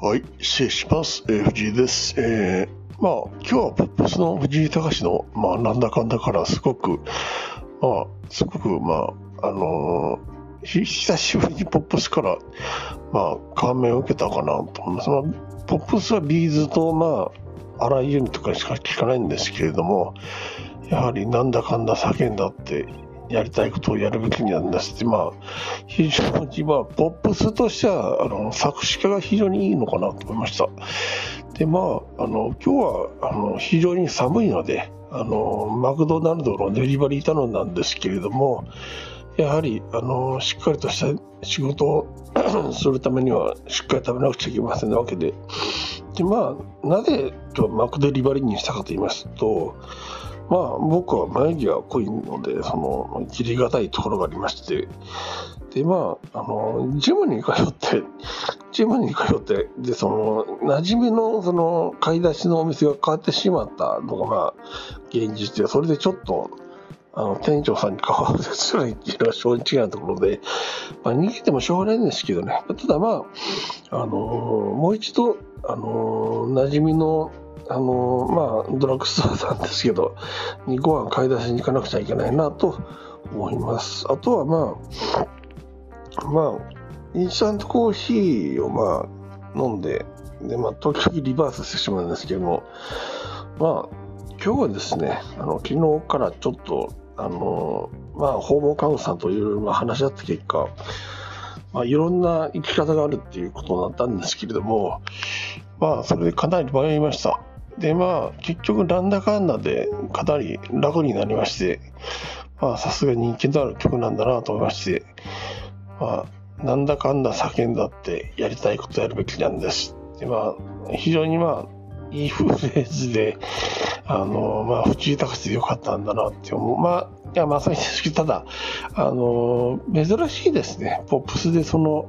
はい、失礼します。えー藤井です。えーまあ、今日はポップスの藤井隆の、まあ、なんだかんだから、すごく、まあ、すごく、まあ、あのー久しぶりにポップスから、まあ、感銘を受けたかなと思います。まあ、ポップスはビーズと、まあ、荒井由実とかしか聞かないんですけれども、やはりなんだかんだ叫んだって、やりたいことをやるべきなんだし、まあ、非常に、まあ、ポップスとしては、あの、作詞家が非常にいいのかなと思いました。で、まあ、あの、今日は、あの、非常に寒いので、あの、マクドナルドのデリバリー頼んだんですけれども、やはり、あの、しっかりとした仕事を するためには、しっかり食べなくちゃいけませんわけで、で、まあ、なぜマクデリバリーにしたかと言いますと、まあ、僕は眉毛が濃いので、その、切りがたいところがありまして、で、まあ、あの、ジムに通って、ジムに通って、で、その、馴染みの、その、買い出しのお店が変わってしまったのが、まあ、現実で、それでちょっと、あの、店長さんに顔を合わせするっていうのが正直なところで、まあ、逃げてもしょうがないんですけどね。ただまあ、あのもう一度、あの馴染みの、あのまあ、ドラッグストアなんですけど、にご飯買い出しに行かなくちゃいけないなと思います。あとはまあ、まあ、インスタントコーヒーをまあ、飲んで、で、まあ、時々リバースしてしまうんですけども、まあ、今日はですね、あの、昨日からちょっと、あの、まあ、訪問看護師さんといろいろ話し合った結果、まあ、いろんな生き方があるっていうことになったんですけれども、まあ、それでかなり迷いました。で、まあ、結局、なんだかんだで、かなり楽になりまして、まあ、さすが人気のある曲なんだなと思いまして、まあ、なんだかんだ叫んだって、やりたいことやるべきなんです。で、まあ、非常にまあ、いいフレーズで、あの、まあ、藤井隆でよかったんだなって思う。まあ、いや、まさにですけど、ただ、あの、珍しいですね。ポップスでその、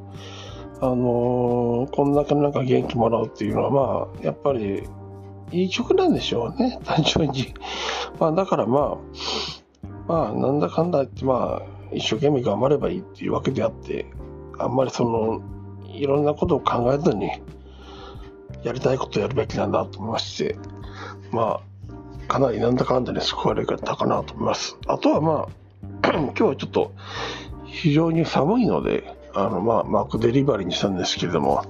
あのこんだけなんか元気もらうっていうのは、まあ、やっぱり、いい曲なんでしょうね、単純に。まあ、だからまあ、まあ、なんだかんだ言って、まあ、一生懸命頑張ればいいっていうわけであって、あんまりその、いろんなことを考えずに、やりたいことをやるべきなんだと思いまして、まあ、かなりなんだかんだで救われたかなと思います。あとはまあ、今日はちょっと非常に寒いので、あのまあ、マックデリバリーにしたんですけれども、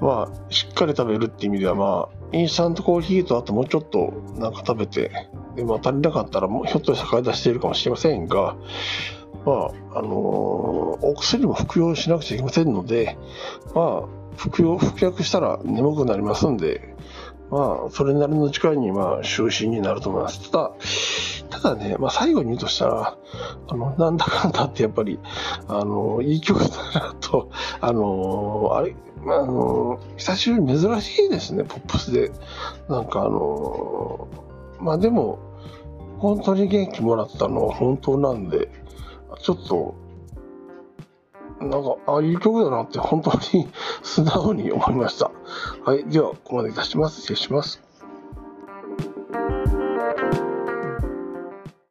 まあ、しっかり食べるって意味では、まあ、インスタントコーヒーとあともうちょっとなんか食べて、でまあ、足りなかったらもうひょっとしたら買い出しているかもしれませんが、まあ、あのーお薬も服用しなくちゃいけませんので、まあ、服用、服薬したら眠くなりますんで、まあ、それなりの時間に、まあ、就寝になると思います。ただ、ただね、まあ、最後に言うとしたら、あの、なんだかんだってやっぱり、あの、いい曲だなと、あの、あれ、まあ、あの、久しぶりに珍しいですね、ポップスで。なんかあの、まあでも、本当に元気もらったのは本当なんで、ちょっと、なんか、あ、いい曲だなって本当に素直に思いました。はい。では、ここまでいたします。失礼します。